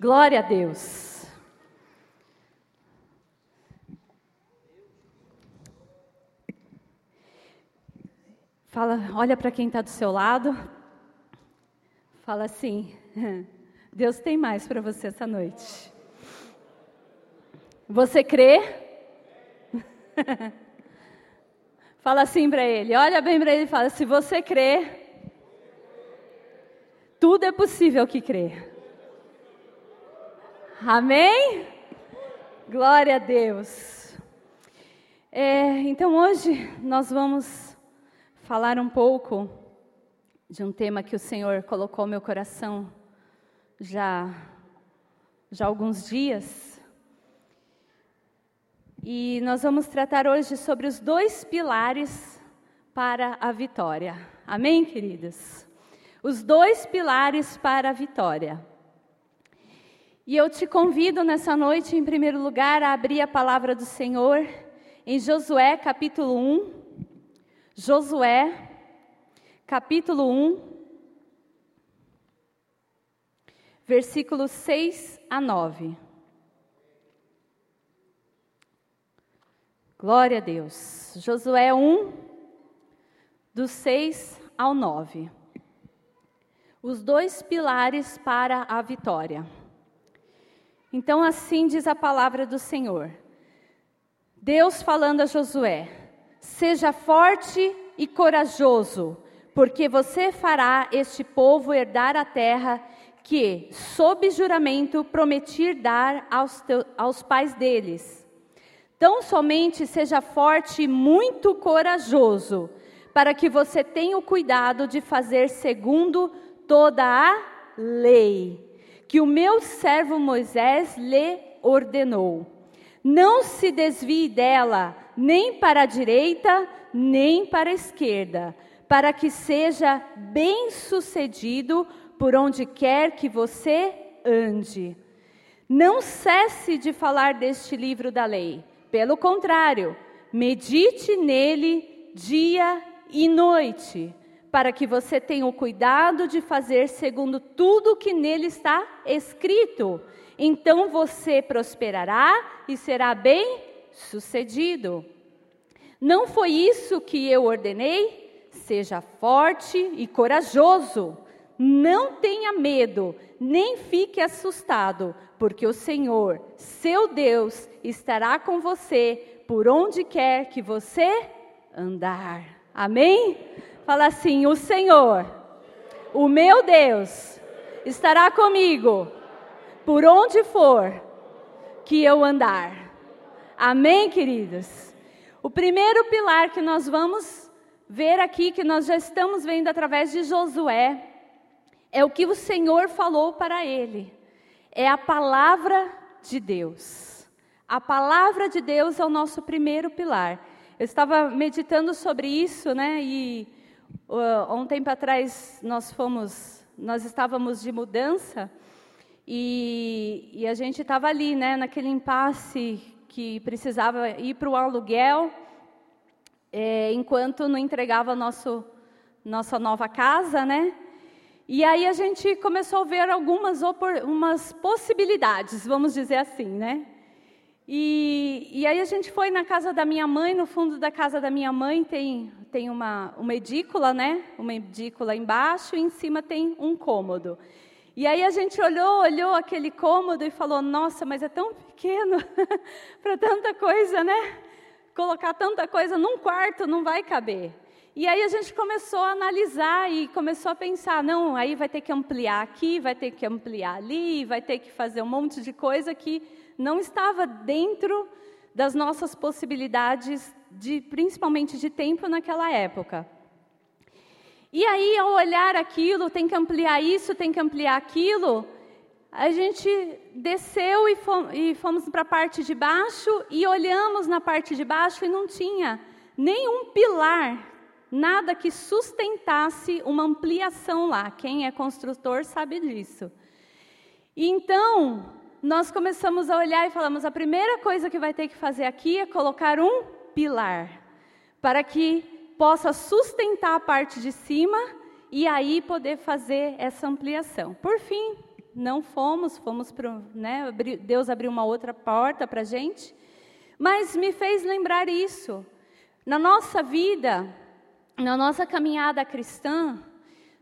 Glória a Deus. Fala, olha para quem está do seu lado. Fala assim: Deus tem mais para você essa noite. Você crê? fala assim para ele, olha bem para ele e fala: se você crê, tudo é possível que crê. Amém? Glória a Deus. É, então hoje nós vamos falar um pouco de um tema que o Senhor colocou no meu coração já, já alguns dias. E nós vamos tratar hoje sobre os dois pilares para a vitória. Amém, queridos? Os dois pilares para a vitória. E eu te convido nessa noite, em primeiro lugar, a abrir a palavra do Senhor em Josué capítulo 1. Josué capítulo 1, versículos 6 a 9. Glória a Deus. Josué 1, dos 6 ao 9. Os dois pilares para a vitória. Então, assim diz a palavra do Senhor. Deus falando a Josué: Seja forte e corajoso, porque você fará este povo herdar a terra que, sob juramento, prometi dar aos, teus, aos pais deles. Tão somente seja forte e muito corajoso, para que você tenha o cuidado de fazer segundo toda a lei que o meu servo Moisés lhe ordenou. Não se desvie dela, nem para a direita, nem para a esquerda, para que seja bem-sucedido por onde quer que você ande. Não cesse de falar deste livro da lei. Pelo contrário, medite nele dia e noite para que você tenha o cuidado de fazer segundo tudo que nele está escrito. Então você prosperará e será bem sucedido. Não foi isso que eu ordenei? Seja forte e corajoso. Não tenha medo, nem fique assustado, porque o Senhor, seu Deus, estará com você por onde quer que você andar. Amém? Fala assim: O Senhor, o meu Deus, estará comigo por onde for que eu andar. Amém, queridos? O primeiro pilar que nós vamos ver aqui, que nós já estamos vendo através de Josué, é o que o Senhor falou para ele. É a palavra de Deus. A palavra de Deus é o nosso primeiro pilar. Eu estava meditando sobre isso, né? E Uh, um tempo atrás nós fomos, nós estávamos de mudança e, e a gente estava ali, né, naquele impasse que precisava ir para o aluguel, é, enquanto não entregava nosso, nossa nova casa, né? E aí a gente começou a ver algumas umas possibilidades, vamos dizer assim, né? E, e, aí a gente foi na casa da minha mãe, no fundo da casa da minha mãe tem, tem uma, uma edícula, né? Uma edícula embaixo e em cima tem um cômodo. E aí a gente olhou, olhou aquele cômodo e falou: Nossa, mas é tão pequeno para tanta coisa, né? Colocar tanta coisa num quarto não vai caber. E aí a gente começou a analisar e começou a pensar: não, aí vai ter que ampliar aqui, vai ter que ampliar ali, vai ter que fazer um monte de coisa que não estava dentro das nossas possibilidades, de, principalmente de tempo naquela época. E aí, ao olhar aquilo, tem que ampliar isso, tem que ampliar aquilo, a gente desceu e fomos para a parte de baixo e olhamos na parte de baixo e não tinha nenhum pilar, nada que sustentasse uma ampliação lá. Quem é construtor sabe disso. Então, nós começamos a olhar e falamos: a primeira coisa que vai ter que fazer aqui é colocar um pilar, para que possa sustentar a parte de cima e aí poder fazer essa ampliação. Por fim, não fomos, fomos para, né, Deus abriu uma outra porta para a gente, mas me fez lembrar isso. Na nossa vida, na nossa caminhada cristã,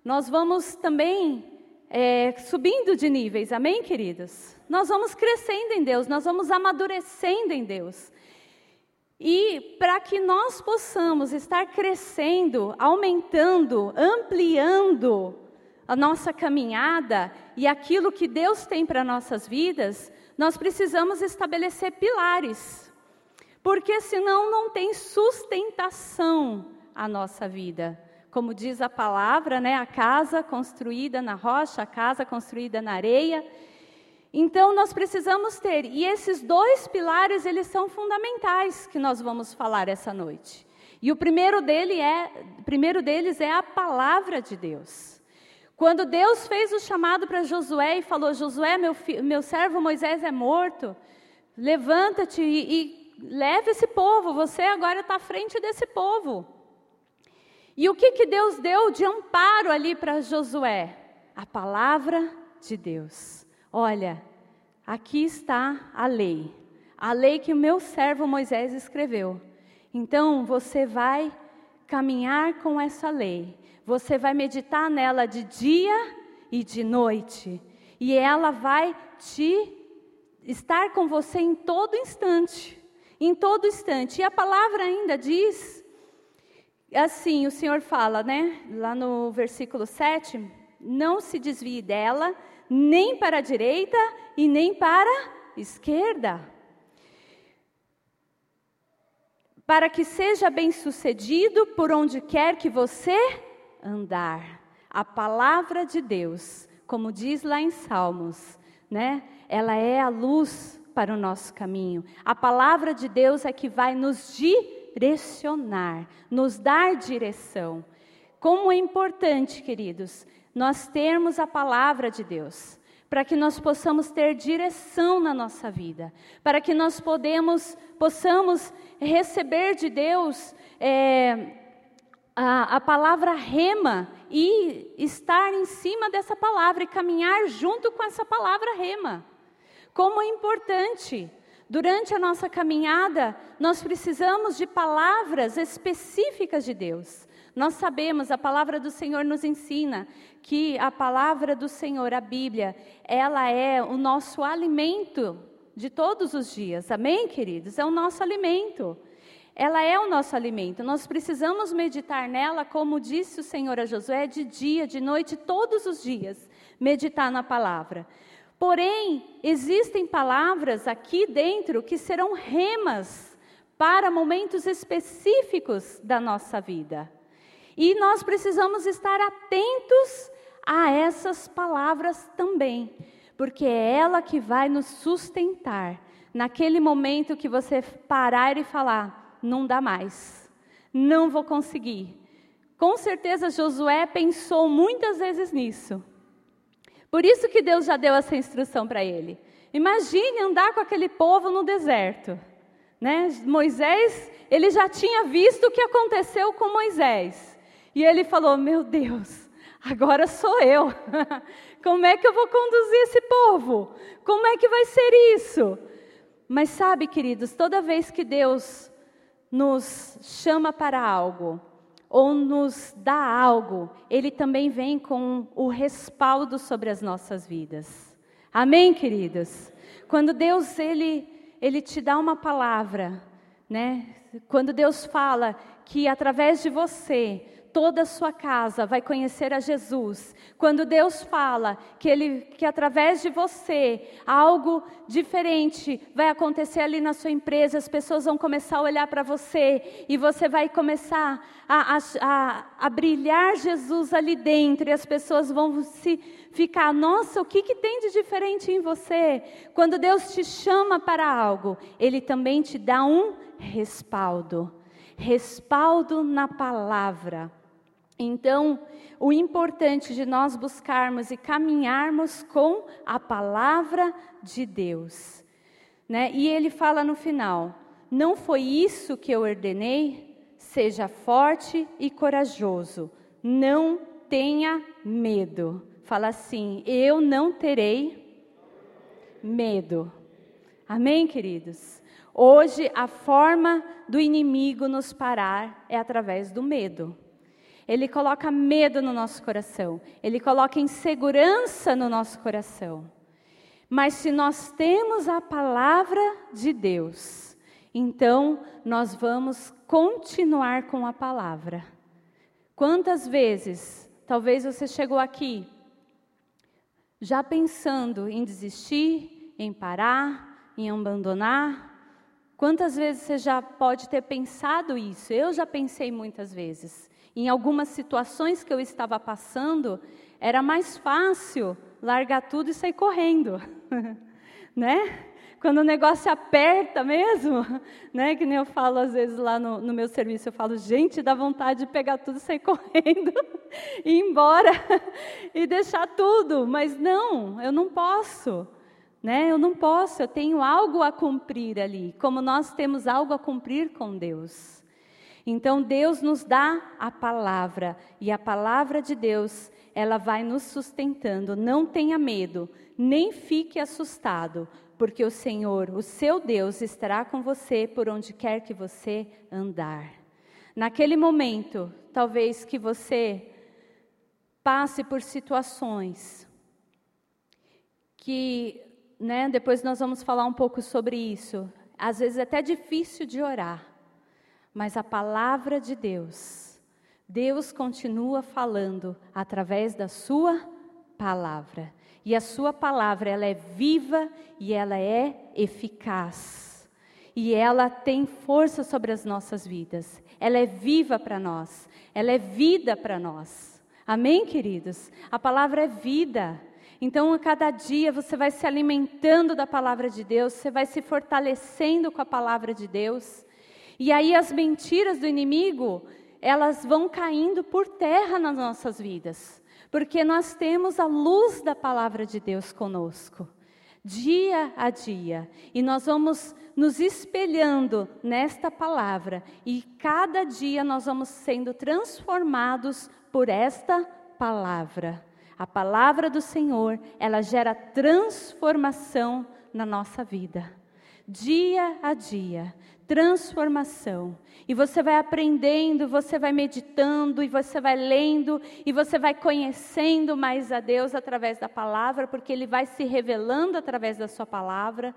nós vamos também é, subindo de níveis, amém, queridos? Nós vamos crescendo em Deus, nós vamos amadurecendo em Deus. E para que nós possamos estar crescendo, aumentando, ampliando a nossa caminhada e aquilo que Deus tem para nossas vidas, nós precisamos estabelecer pilares. Porque senão não tem sustentação a nossa vida. Como diz a palavra, né, a casa construída na rocha, a casa construída na areia. Então nós precisamos ter, e esses dois pilares, eles são fundamentais que nós vamos falar essa noite. E o primeiro, dele é, primeiro deles é a palavra de Deus. Quando Deus fez o chamado para Josué e falou: Josué, meu, meu servo Moisés é morto, levanta-te e, e leve esse povo, você agora está à frente desse povo. E o que, que Deus deu de amparo ali para Josué? A palavra de Deus. Olha, aqui está a lei, a lei que o meu servo Moisés escreveu. Então você vai caminhar com essa lei, você vai meditar nela de dia e de noite, e ela vai te estar com você em todo instante, em todo instante. E a palavra ainda diz assim, o Senhor fala, né, lá no versículo 7, não se desvie dela, nem para a direita e nem para a esquerda. Para que seja bem-sucedido por onde quer que você andar. A palavra de Deus, como diz lá em Salmos, né? Ela é a luz para o nosso caminho. A palavra de Deus é que vai nos direcionar, nos dar direção. Como é importante, queridos, nós termos a palavra de Deus, para que nós possamos ter direção na nossa vida, para que nós podemos, possamos receber de Deus é, a, a palavra rema e estar em cima dessa palavra e caminhar junto com essa palavra rema. Como é importante Durante a nossa caminhada, nós precisamos de palavras específicas de Deus. Nós sabemos, a palavra do Senhor nos ensina que a palavra do Senhor, a Bíblia, ela é o nosso alimento de todos os dias. Amém, queridos? É o nosso alimento. Ela é o nosso alimento. Nós precisamos meditar nela, como disse o Senhor a Josué, de dia, de noite, todos os dias, meditar na palavra. Porém, existem palavras aqui dentro que serão remas para momentos específicos da nossa vida. E nós precisamos estar atentos a essas palavras também, porque é ela que vai nos sustentar naquele momento que você parar e falar: não dá mais, não vou conseguir. Com certeza Josué pensou muitas vezes nisso. Por isso que Deus já deu essa instrução para ele. Imagine andar com aquele povo no deserto. Né? Moisés, ele já tinha visto o que aconteceu com Moisés. E ele falou: Meu Deus, agora sou eu. Como é que eu vou conduzir esse povo? Como é que vai ser isso? Mas sabe, queridos, toda vez que Deus nos chama para algo, ou nos dá algo, Ele também vem com o respaldo sobre as nossas vidas. Amém, queridos? Quando Deus ele, ele te dá uma palavra, né? Quando Deus fala que através de você toda a sua casa vai conhecer a Jesus. Quando Deus fala que ele que através de você algo diferente vai acontecer ali na sua empresa, as pessoas vão começar a olhar para você e você vai começar a, a, a, a, brilhar Jesus ali dentro e as pessoas vão se ficar, nossa, o que, que tem de diferente em você? Quando Deus te chama para algo, Ele também te dá um respaldo. Respaldo na palavra. Então, o importante de nós buscarmos e caminharmos com a palavra de Deus. Né? E ele fala no final: Não foi isso que eu ordenei? Seja forte e corajoso, não tenha medo. Fala assim: Eu não terei medo. Amém, queridos? Hoje, a forma do inimigo nos parar é através do medo. Ele coloca medo no nosso coração, ele coloca insegurança no nosso coração. Mas se nós temos a palavra de Deus, então nós vamos continuar com a palavra. Quantas vezes, talvez você chegou aqui já pensando em desistir, em parar, em abandonar? Quantas vezes você já pode ter pensado isso? Eu já pensei muitas vezes. Em algumas situações que eu estava passando, era mais fácil largar tudo e sair correndo, né? Quando o negócio aperta mesmo, né? Que nem eu falo às vezes lá no, no meu serviço, eu falo, gente, dá vontade de pegar tudo e sair correndo, e ir embora e deixar tudo, mas não, eu não posso. Né? Eu não posso, eu tenho algo a cumprir ali, como nós temos algo a cumprir com Deus. Então Deus nos dá a palavra, e a palavra de Deus, ela vai nos sustentando. Não tenha medo, nem fique assustado, porque o Senhor, o seu Deus, estará com você por onde quer que você andar. Naquele momento, talvez que você passe por situações que né, depois nós vamos falar um pouco sobre isso. Às vezes é até difícil de orar, mas a palavra de Deus, Deus continua falando através da sua palavra. E a sua palavra, ela é viva e ela é eficaz. E ela tem força sobre as nossas vidas. Ela é viva para nós. Ela é vida para nós. Amém, queridos? A palavra é vida. Então, a cada dia você vai se alimentando da palavra de Deus, você vai se fortalecendo com a palavra de Deus. E aí as mentiras do inimigo, elas vão caindo por terra nas nossas vidas, porque nós temos a luz da palavra de Deus conosco, dia a dia, e nós vamos nos espelhando nesta palavra, e cada dia nós vamos sendo transformados por esta palavra. A palavra do Senhor, ela gera transformação na nossa vida. Dia a dia, transformação. E você vai aprendendo, você vai meditando, e você vai lendo, e você vai conhecendo mais a Deus através da palavra, porque Ele vai se revelando através da Sua palavra.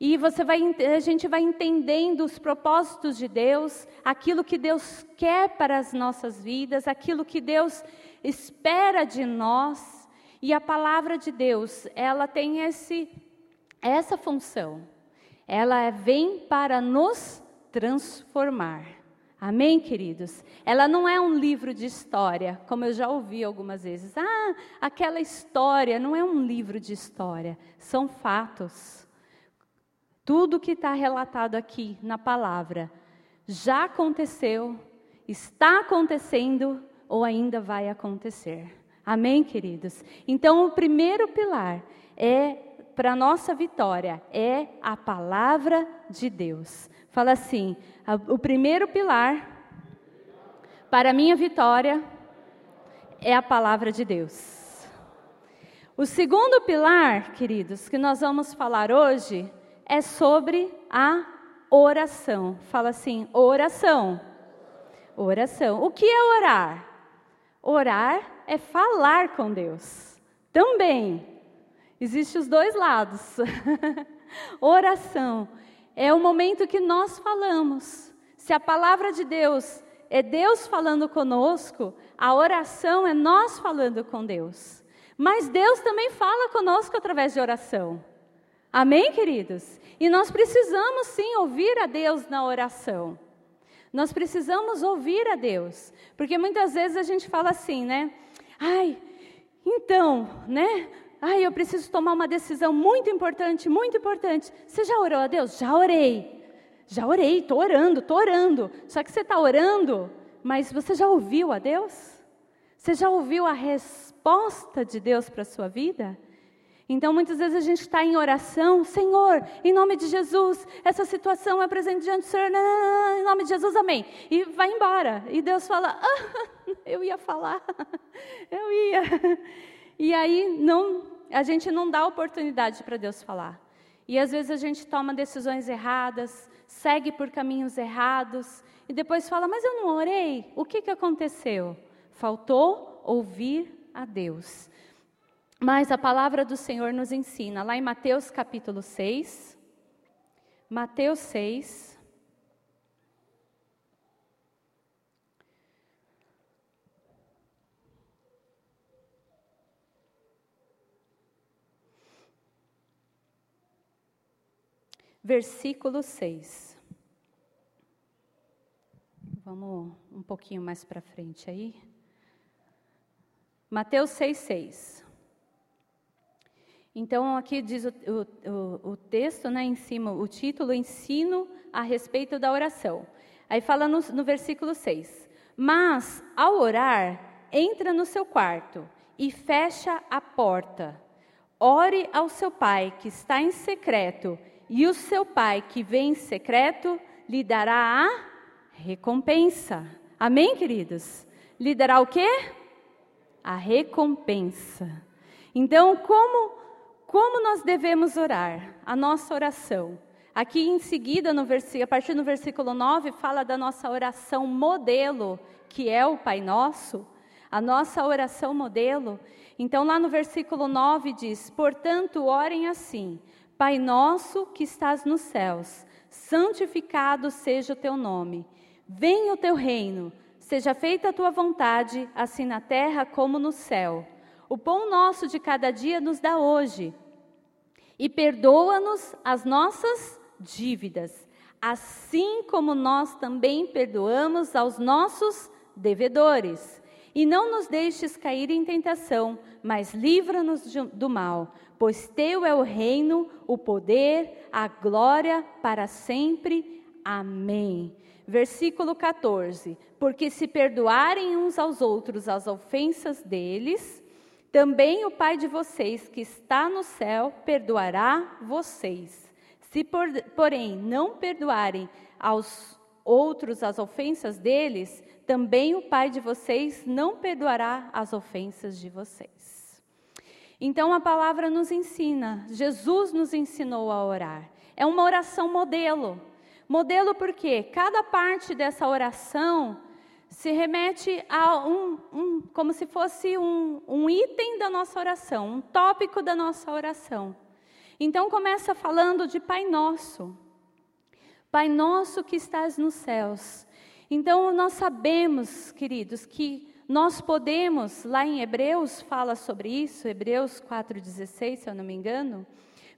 E você vai, a gente vai entendendo os propósitos de Deus, aquilo que Deus quer para as nossas vidas, aquilo que Deus espera de nós, e a palavra de Deus, ela tem esse, essa função. Ela vem para nos transformar. Amém, queridos? Ela não é um livro de história, como eu já ouvi algumas vezes. Ah, aquela história não é um livro de história, são fatos. Tudo que está relatado aqui na palavra já aconteceu, está acontecendo ou ainda vai acontecer. Amém, queridos? Então, o primeiro pilar é para nossa vitória é a palavra de Deus. Fala assim: o primeiro pilar para a minha vitória é a palavra de Deus. O segundo pilar, queridos, que nós vamos falar hoje é sobre a oração. Fala assim: oração. Oração. O que é orar? Orar é falar com Deus. Também. Existem os dois lados. Oração é o momento que nós falamos. Se a palavra de Deus é Deus falando conosco, a oração é nós falando com Deus. Mas Deus também fala conosco através de oração. Amém, queridos? E nós precisamos sim ouvir a Deus na oração. Nós precisamos ouvir a Deus, porque muitas vezes a gente fala assim, né? Ai, então, né? Ai, eu preciso tomar uma decisão muito importante, muito importante. Você já orou a Deus? Já orei. Já orei, estou orando, estou orando. Só que você está orando, mas você já ouviu a Deus? Você já ouviu a resposta de Deus para a sua vida? Então, muitas vezes a gente está em oração, Senhor, em nome de Jesus, essa situação é presente diante do Senhor, em nome de Jesus, amém. E vai embora. E Deus fala, ah, eu ia falar, eu ia. E aí não, a gente não dá oportunidade para Deus falar. E às vezes a gente toma decisões erradas, segue por caminhos errados e depois fala: Mas eu não orei, o que, que aconteceu? Faltou ouvir a Deus. Mas a palavra do Senhor nos ensina, lá em Mateus capítulo 6, Mateus 6, versículo 6. Vamos um pouquinho mais para frente aí. Mateus 6, 6. Então, aqui diz o, o, o, texto, né, em cima, o título, ensino a respeito da oração. Aí fala no, no versículo 6. Mas, ao orar, entra no seu quarto e fecha a porta. Ore ao seu pai que está em secreto, e o seu pai que vem em secreto lhe dará a recompensa. Amém, queridos? Lhe dará o quê? A recompensa. Então, como como nós devemos orar? A nossa oração. Aqui em seguida, no a partir do versículo 9, fala da nossa oração modelo, que é o Pai Nosso. A nossa oração modelo. Então, lá no versículo 9 diz: Portanto, orem assim: Pai nosso que estás nos céus, santificado seja o teu nome. Venha o teu reino, seja feita a tua vontade, assim na terra como no céu. O pão nosso de cada dia nos dá hoje e perdoa-nos as nossas dívidas, assim como nós também perdoamos aos nossos devedores. E não nos deixes cair em tentação, mas livra-nos do mal, pois teu é o reino, o poder, a glória para sempre. Amém. Versículo 14: Porque se perdoarem uns aos outros as ofensas deles, também o Pai de vocês que está no céu perdoará vocês. Se, por, porém, não perdoarem aos outros as ofensas deles, também o Pai de vocês não perdoará as ofensas de vocês. Então a palavra nos ensina, Jesus nos ensinou a orar. É uma oração modelo. Modelo porque cada parte dessa oração se remete a um, um como se fosse um, um item da nossa oração, um tópico da nossa oração. Então começa falando de Pai Nosso. Pai Nosso que estás nos céus. Então nós sabemos, queridos, que nós podemos, lá em Hebreus fala sobre isso, Hebreus 4,16, se eu não me engano,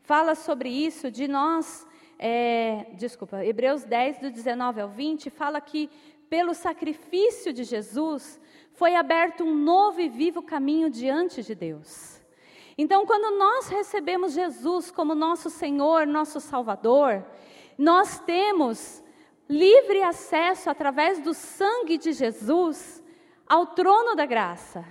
fala sobre isso, de nós, é, desculpa, Hebreus 10, do 19 ao 20, fala que pelo sacrifício de Jesus, foi aberto um novo e vivo caminho diante de Deus. Então, quando nós recebemos Jesus como nosso Senhor, nosso Salvador, nós temos livre acesso através do sangue de Jesus ao trono da graça.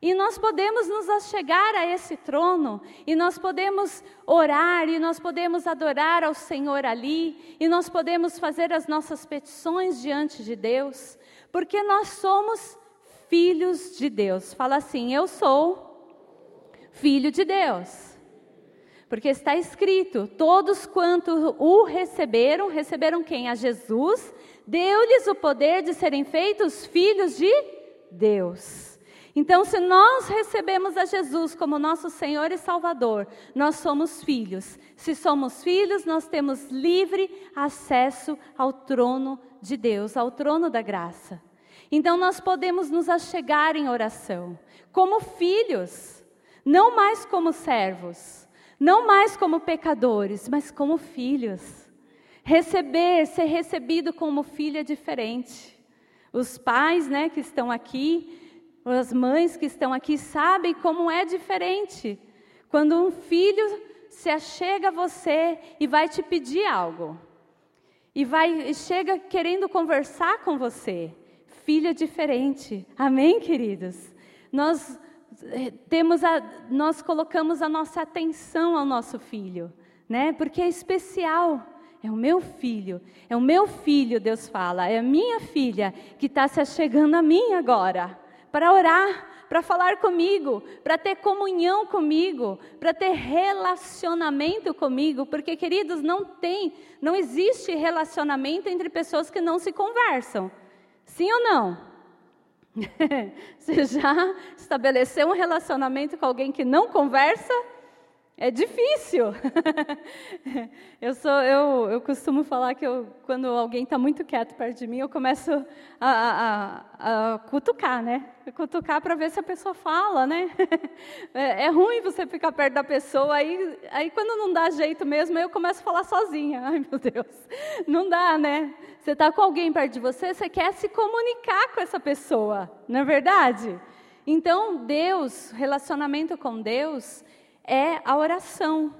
E nós podemos nos achegar a esse trono, e nós podemos orar, e nós podemos adorar ao Senhor ali, e nós podemos fazer as nossas petições diante de Deus, porque nós somos filhos de Deus. Fala assim: Eu sou filho de Deus. Porque está escrito: todos quanto o receberam, receberam quem? A Jesus, deu-lhes o poder de serem feitos filhos de Deus. Então, se nós recebemos a Jesus como nosso Senhor e Salvador, nós somos filhos. Se somos filhos, nós temos livre acesso ao trono de Deus, ao trono da graça. Então, nós podemos nos achegar em oração, como filhos, não mais como servos, não mais como pecadores, mas como filhos. Receber, ser recebido como filho é diferente. Os pais, né, que estão aqui, as mães que estão aqui sabem como é diferente quando um filho se achega a você e vai te pedir algo. E vai chega querendo conversar com você. Filho é diferente. Amém, queridos. Nós eh, temos a, nós colocamos a nossa atenção ao nosso filho, né? Porque é especial. É o meu filho, é o meu filho, Deus fala, é a minha filha que está se achegando a mim agora para orar, para falar comigo, para ter comunhão comigo, para ter relacionamento comigo, porque queridos, não tem, não existe relacionamento entre pessoas que não se conversam. Sim ou não? Você já estabeleceu um relacionamento com alguém que não conversa? É difícil. eu, sou, eu, eu costumo falar que eu, quando alguém está muito quieto perto de mim, eu começo a, a, a cutucar, né? Cutucar para ver se a pessoa fala, né? é, é, ruim você ficar perto da pessoa, aí, aí quando não dá jeito mesmo, eu começo a falar sozinha. Ai, meu Deus. Não dá, né? Você está com alguém perto de você, você quer se comunicar com essa pessoa, não é verdade? Então, Deus, relacionamento com Deus é a oração.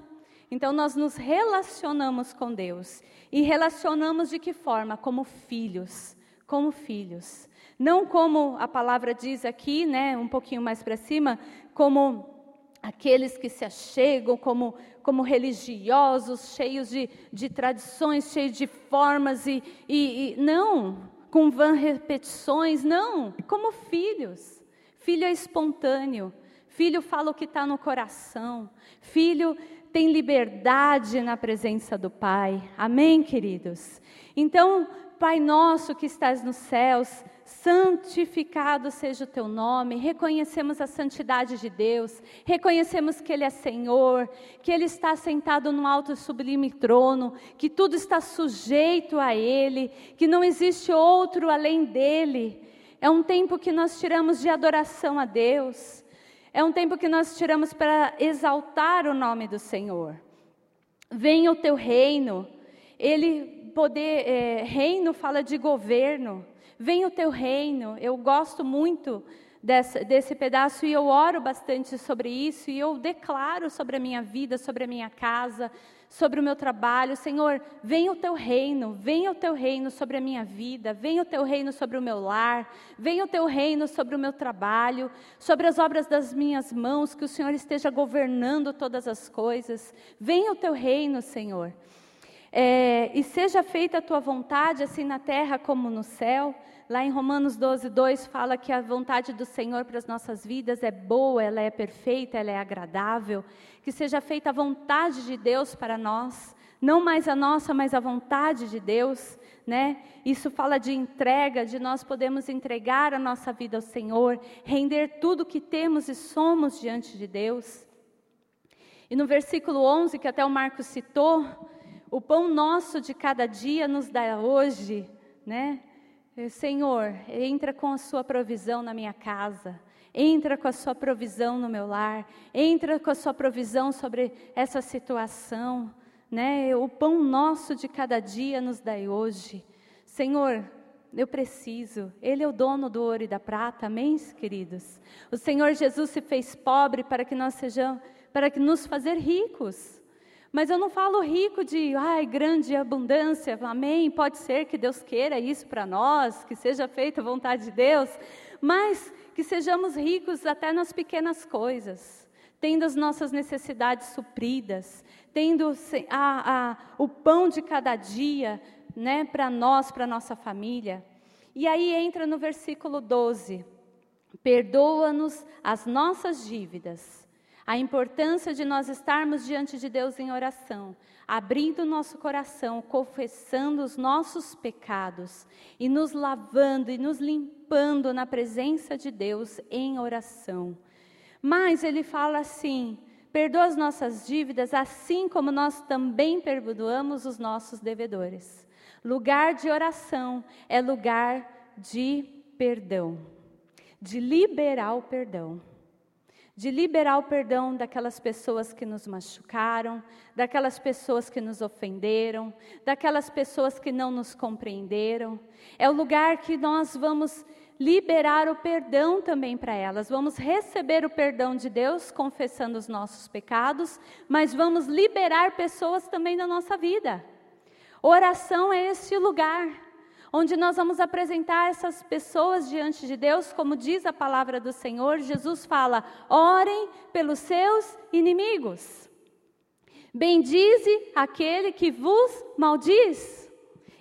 Então nós nos relacionamos com Deus. E relacionamos de que forma? Como filhos. Como filhos. Não como a palavra diz aqui, né, um pouquinho mais para cima, como aqueles que se achegam como, como religiosos, cheios de, de tradições, cheios de formas, e, e, e não, com vã repetições, não, como filhos. Filho é espontâneo, Filho fala o que está no coração. Filho tem liberdade na presença do Pai. Amém, queridos? Então, Pai nosso que estás nos céus, santificado seja o teu nome. Reconhecemos a santidade de Deus, reconhecemos que Ele é Senhor, que Ele está sentado no alto e sublime trono, que tudo está sujeito a Ele, que não existe outro além dele. É um tempo que nós tiramos de adoração a Deus. É um tempo que nós tiramos para exaltar o nome do Senhor. Venha o teu reino. Ele poder é, reino fala de governo. Venha o teu reino. Eu gosto muito desse, desse pedaço e eu oro bastante sobre isso e eu declaro sobre a minha vida, sobre a minha casa, sobre o meu trabalho. Senhor, venha o teu reino, venha o teu reino sobre a minha vida, venha o teu reino sobre o meu lar, venha o teu reino sobre o meu trabalho, sobre as obras das minhas mãos, que o Senhor esteja governando todas as coisas. Venha o teu reino, Senhor. É, e seja feita a tua vontade, assim na terra como no céu. Lá em Romanos 12, 2 fala que a vontade do Senhor para as nossas vidas é boa, ela é perfeita, ela é agradável. Que seja feita a vontade de Deus para nós, não mais a nossa, mas a vontade de Deus. Né? Isso fala de entrega, de nós podemos entregar a nossa vida ao Senhor, render tudo que temos e somos diante de Deus. E no versículo 11, que até o Marcos citou, o pão nosso de cada dia nos dá hoje, né? Senhor, entra com a sua provisão na minha casa, entra com a sua provisão no meu lar, entra com a sua provisão sobre essa situação, né? O pão nosso de cada dia nos dai hoje. Senhor, eu preciso. Ele é o dono do ouro e da prata, amém, queridos? O Senhor Jesus se fez pobre para que nós sejamos, para que nos fazer ricos. Mas eu não falo rico de, ai, grande abundância, amém. Pode ser que Deus queira isso para nós, que seja feita a vontade de Deus, mas que sejamos ricos até nas pequenas coisas, tendo as nossas necessidades supridas, tendo a, a, o pão de cada dia, né, para nós, para nossa família. E aí entra no versículo 12: perdoa-nos as nossas dívidas a importância de nós estarmos diante de Deus em oração, abrindo nosso coração, confessando os nossos pecados e nos lavando e nos limpando na presença de Deus em oração. Mas ele fala assim: perdoa as nossas dívidas, assim como nós também perdoamos os nossos devedores. Lugar de oração é lugar de perdão, de liberar o perdão de liberar o perdão daquelas pessoas que nos machucaram, daquelas pessoas que nos ofenderam, daquelas pessoas que não nos compreenderam. É o lugar que nós vamos liberar o perdão também para elas. Vamos receber o perdão de Deus, confessando os nossos pecados, mas vamos liberar pessoas também da nossa vida. Oração é esse lugar onde nós vamos apresentar essas pessoas diante de Deus, como diz a palavra do Senhor. Jesus fala: orem pelos seus inimigos. Bendize aquele que vos maldiz.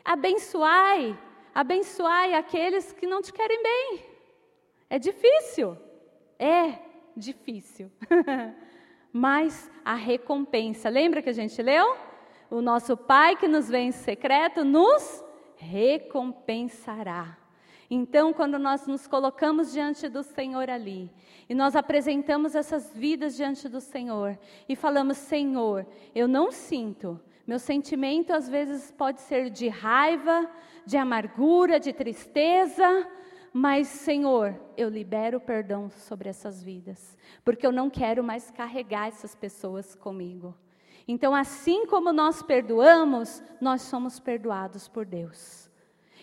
Abençoai, abençoai aqueles que não te querem bem. É difícil. É difícil. Mas a recompensa, lembra que a gente leu? O nosso Pai que nos vê em secreto nos recompensará. Então, quando nós nos colocamos diante do Senhor ali, e nós apresentamos essas vidas diante do Senhor, e falamos: Senhor, eu não sinto, meu sentimento às vezes pode ser de raiva, de amargura, de tristeza, mas, Senhor, eu libero perdão sobre essas vidas, porque eu não quero mais carregar essas pessoas comigo. Então, assim como nós perdoamos, nós somos perdoados por Deus.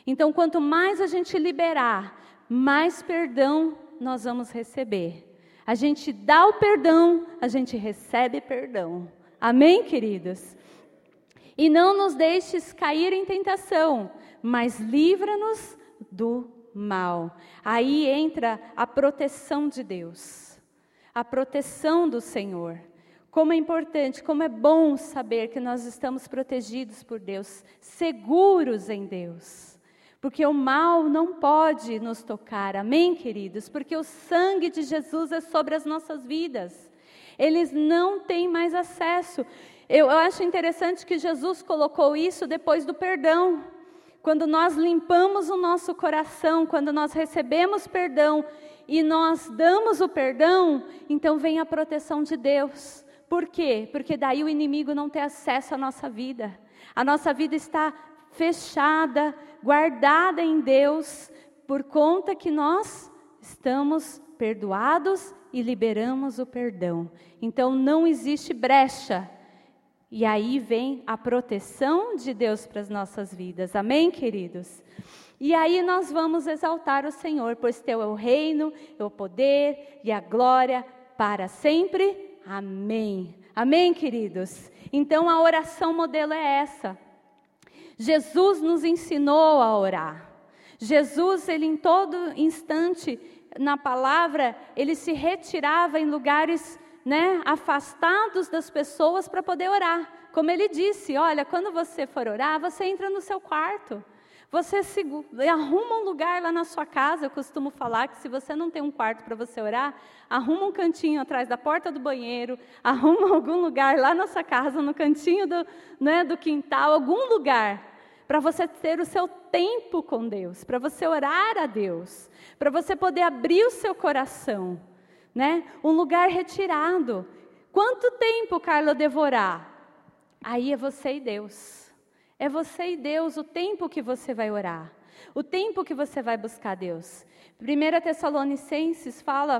Então, quanto mais a gente liberar, mais perdão nós vamos receber. A gente dá o perdão, a gente recebe perdão. Amém, queridos? E não nos deixes cair em tentação, mas livra-nos do mal. Aí entra a proteção de Deus, a proteção do Senhor. Como é importante, como é bom saber que nós estamos protegidos por Deus, seguros em Deus porque o mal não pode nos tocar, amém, queridos? Porque o sangue de Jesus é sobre as nossas vidas, eles não têm mais acesso. Eu, eu acho interessante que Jesus colocou isso depois do perdão. Quando nós limpamos o nosso coração, quando nós recebemos perdão e nós damos o perdão, então vem a proteção de Deus. Por quê? Porque daí o inimigo não tem acesso à nossa vida. A nossa vida está fechada, guardada em Deus, por conta que nós estamos perdoados e liberamos o perdão. Então não existe brecha. E aí vem a proteção de Deus para as nossas vidas. Amém, queridos? E aí nós vamos exaltar o Senhor, pois teu é o reino, é o poder e a glória para sempre. Amém. Amém, queridos? Então a oração modelo é essa. Jesus nos ensinou a orar. Jesus, ele em todo instante, na palavra, ele se retirava em lugares né, afastados das pessoas para poder orar. Como ele disse: Olha, quando você for orar, você entra no seu quarto. Você se, arruma um lugar lá na sua casa. Eu costumo falar que se você não tem um quarto para você orar, arruma um cantinho atrás da porta do banheiro, arruma algum lugar lá na sua casa, no cantinho do, né, do quintal, algum lugar para você ter o seu tempo com Deus, para você orar a Deus, para você poder abrir o seu coração, né? Um lugar retirado. Quanto tempo, Carla, devorar? Aí é você e Deus. É você e Deus o tempo que você vai orar, o tempo que você vai buscar Deus. 1 Tessalonicenses fala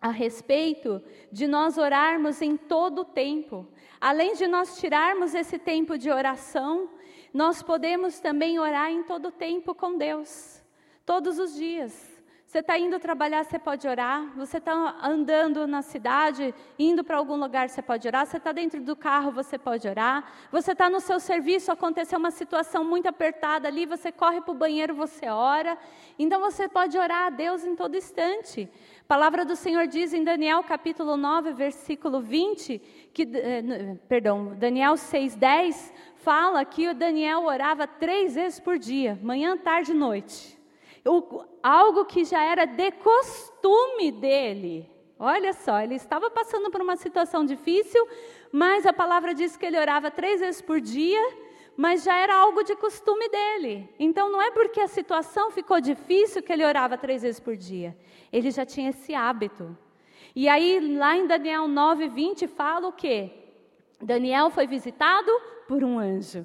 a respeito de nós orarmos em todo o tempo. Além de nós tirarmos esse tempo de oração nós podemos também orar em todo tempo com Deus, todos os dias. Você está indo trabalhar, você pode orar. Você está andando na cidade, indo para algum lugar, você pode orar. Você está dentro do carro, você pode orar. Você está no seu serviço, aconteceu uma situação muito apertada ali, você corre para o banheiro, você ora. Então você pode orar a Deus em todo instante. A palavra do Senhor diz em Daniel capítulo 9, versículo 20, que, eh, perdão, Daniel 6, 10, fala que o Daniel orava três vezes por dia, manhã, tarde e noite. Algo que já era de costume dele. Olha só, ele estava passando por uma situação difícil, mas a palavra diz que ele orava três vezes por dia, mas já era algo de costume dele. Então não é porque a situação ficou difícil que ele orava três vezes por dia. Ele já tinha esse hábito. E aí, lá em Daniel 9, 20, fala o quê? Daniel foi visitado por um anjo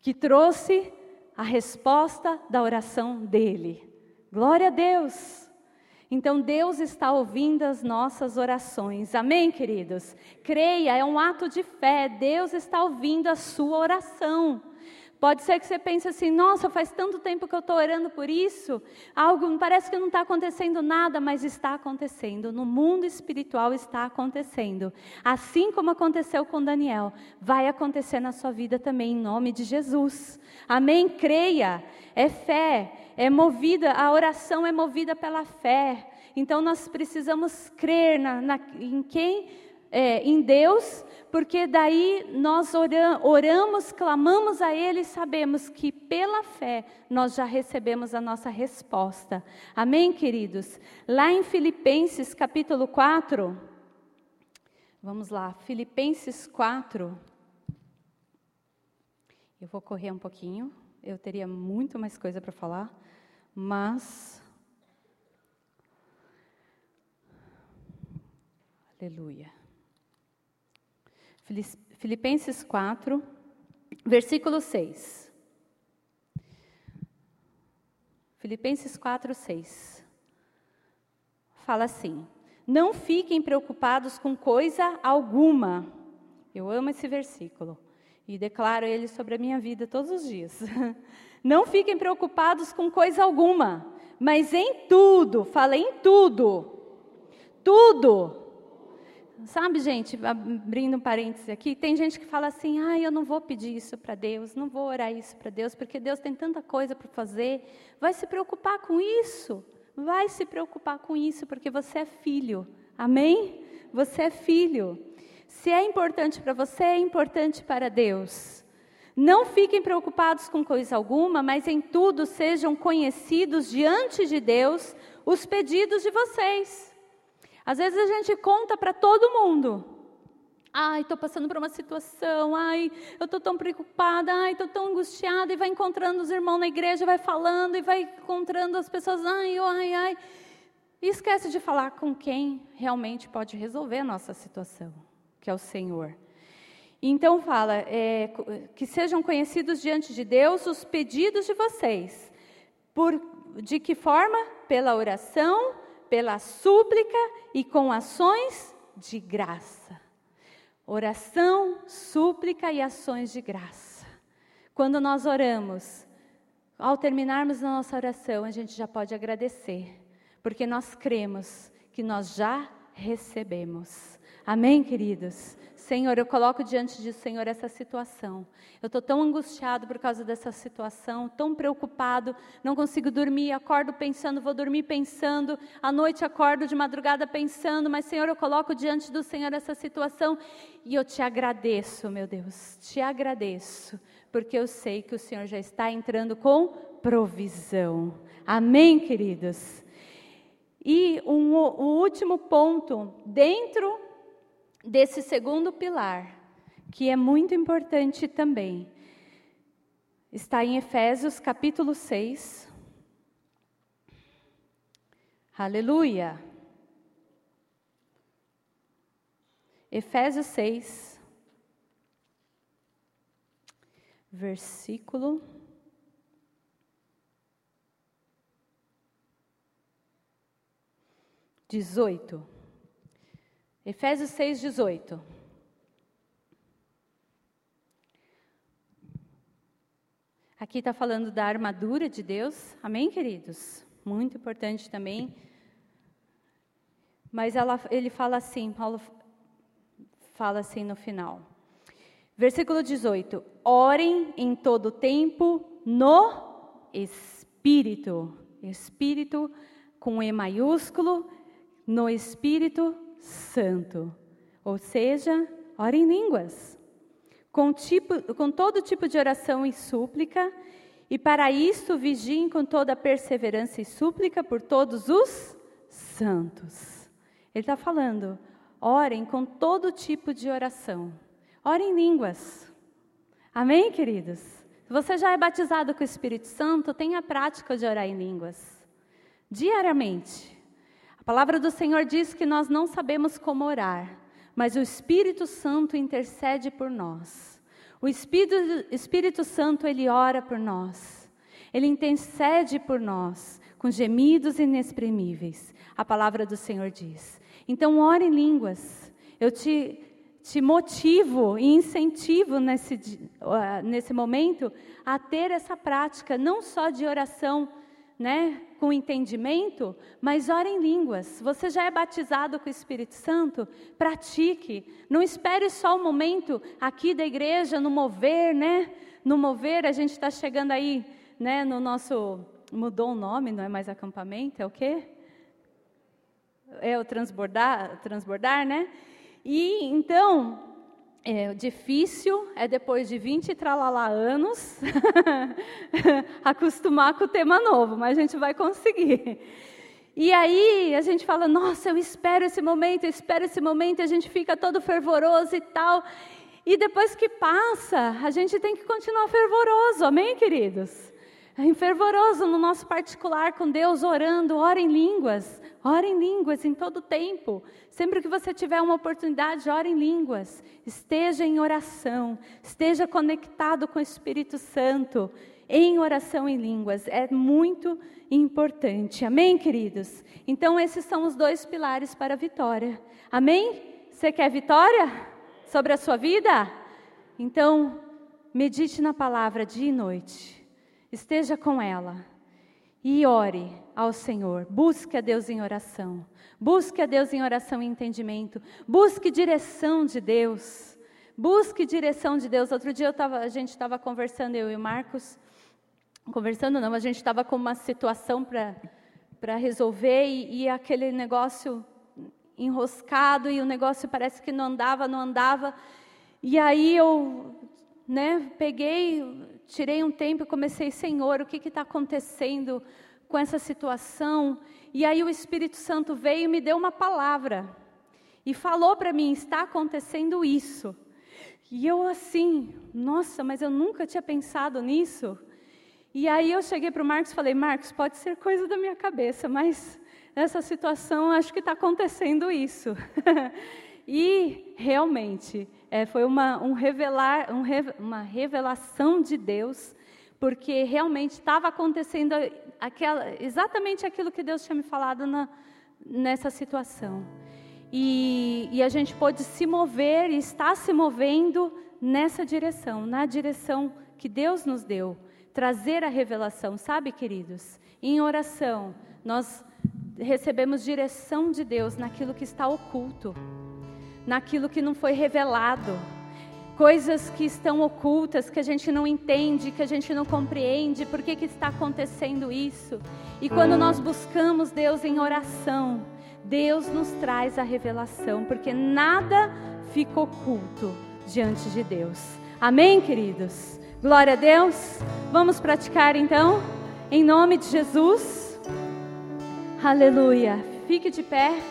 que trouxe a resposta da oração dele. Glória a Deus! Então Deus está ouvindo as nossas orações. Amém, queridos? Creia, é um ato de fé. Deus está ouvindo a sua oração. Pode ser que você pense assim: nossa, faz tanto tempo que eu estou orando por isso, algo parece que não está acontecendo nada, mas está acontecendo. No mundo espiritual está acontecendo. Assim como aconteceu com Daniel, vai acontecer na sua vida também, em nome de Jesus. Amém? Creia, é fé, é movida, a oração é movida pela fé. Então nós precisamos crer na, na, em quem é, em Deus, porque daí nós oramos, clamamos a Ele e sabemos que pela fé nós já recebemos a nossa resposta. Amém, queridos? Lá em Filipenses capítulo 4, vamos lá, Filipenses 4. Eu vou correr um pouquinho, eu teria muito mais coisa para falar, mas. Aleluia. Filipenses 4, versículo 6. Filipenses 4, 6. Fala assim: Não fiquem preocupados com coisa alguma. Eu amo esse versículo e declaro ele sobre a minha vida todos os dias. Não fiquem preocupados com coisa alguma, mas em tudo, fala em tudo, tudo, Sabe, gente, abrindo um parêntese aqui, tem gente que fala assim: ah, eu não vou pedir isso para Deus, não vou orar isso para Deus, porque Deus tem tanta coisa para fazer. Vai se preocupar com isso, vai se preocupar com isso, porque você é filho, amém? Você é filho. Se é importante para você, é importante para Deus. Não fiquem preocupados com coisa alguma, mas em tudo sejam conhecidos diante de Deus os pedidos de vocês. Às vezes a gente conta para todo mundo. Ai, estou passando por uma situação. Ai, eu estou tão preocupada. Ai, estou tão angustiada. E vai encontrando os irmãos na igreja, vai falando e vai encontrando as pessoas. Ai, ai, ai. E esquece de falar com quem realmente pode resolver a nossa situação, que é o Senhor. Então fala é, que sejam conhecidos diante de Deus os pedidos de vocês. Por de que forma? Pela oração pela súplica e com ações de graça. Oração, súplica e ações de graça. Quando nós oramos, ao terminarmos a nossa oração, a gente já pode agradecer, porque nós cremos que nós já recebemos. Amém, queridos? Senhor, eu coloco diante de Senhor essa situação. Eu estou tão angustiado por causa dessa situação, tão preocupado, não consigo dormir, acordo pensando, vou dormir pensando, à noite acordo de madrugada pensando, mas Senhor, eu coloco diante do Senhor essa situação e eu te agradeço, meu Deus, te agradeço, porque eu sei que o Senhor já está entrando com provisão. Amém, queridos? E um, o último ponto, dentro desse segundo pilar, que é muito importante também, está em Efésios capítulo 6. Aleluia! Efésios 6, versículo 18. Efésios 6, 18. Aqui está falando da armadura de Deus, amém, queridos? Muito importante também. Mas ela, ele fala assim, Paulo fala assim no final. Versículo 18: Orem em todo tempo no Espírito. Espírito com E maiúsculo, no Espírito Santo. Ou seja, ora em línguas, com, tipo, com todo tipo de oração e súplica, e para isso vigiem com toda perseverança e súplica por todos os santos. Ele está falando, orem com todo tipo de oração. Orem em línguas. Amém, queridos? Se você já é batizado com o Espírito Santo, tenha a prática de orar em línguas. Diariamente. A palavra do Senhor diz que nós não sabemos como orar, mas o Espírito Santo intercede por nós. O Espírito, Espírito Santo, ele ora por nós. Ele intercede por nós com gemidos inexprimíveis. A palavra do Senhor diz. Então, ore em línguas. Eu te, te motivo e incentivo nesse, nesse momento a ter essa prática, não só de oração né, com entendimento, mas ore em línguas. Você já é batizado com o Espírito Santo? Pratique. Não espere só o momento aqui da igreja, no mover, né? No mover, a gente está chegando aí, né, no nosso. Mudou o nome, não é mais acampamento, é o quê? É o transbordar, transbordar, né? E então, é difícil é depois de 20 tralalá anos acostumar com o tema novo, mas a gente vai conseguir. E aí a gente fala, nossa, eu espero esse momento, eu espero esse momento, e a gente fica todo fervoroso e tal. E depois que passa, a gente tem que continuar fervoroso, amém, queridos? É fervoroso no nosso particular com Deus, orando, ora em línguas, ora em línguas em todo tempo. Sempre que você tiver uma oportunidade, ore em línguas, esteja em oração, esteja conectado com o Espírito Santo, em oração em línguas. É muito importante, amém, queridos? Então, esses são os dois pilares para a vitória, amém? Você quer vitória? sobre a sua vida? Então, medite na palavra dia e noite, esteja com ela e ore ao Senhor. Busque a Deus em oração, busque a Deus em oração e entendimento, busque direção de Deus. Busque direção de Deus. Outro dia tava, a gente estava conversando, eu e o Marcos, conversando não, a gente estava com uma situação para resolver e, e aquele negócio enroscado e o negócio parece que não andava, não andava. E aí eu, né, peguei, tirei um tempo e comecei, Senhor, o que está acontecendo com essa situação? E aí o Espírito Santo veio e me deu uma palavra e falou para mim: está acontecendo isso. E eu assim, nossa, mas eu nunca tinha pensado nisso. E aí eu cheguei para o Marcos e falei: Marcos, pode ser coisa da minha cabeça, mas nessa situação, acho que está acontecendo isso. e realmente é, foi uma, um revelar, um, uma revelação de Deus, porque realmente estava acontecendo aquela, exatamente aquilo que Deus tinha me falado na, nessa situação. E, e a gente pôde se mover e está se movendo nessa direção, na direção que Deus nos deu, trazer a revelação, sabe, queridos? Em oração, nós recebemos direção de Deus naquilo que está oculto, naquilo que não foi revelado, coisas que estão ocultas, que a gente não entende, que a gente não compreende, por que, que está acontecendo isso. E quando nós buscamos Deus em oração, Deus nos traz a revelação, porque nada fica oculto diante de Deus. Amém, queridos? Glória a Deus. Vamos praticar então, em nome de Jesus. Aleluia. Fique de pé.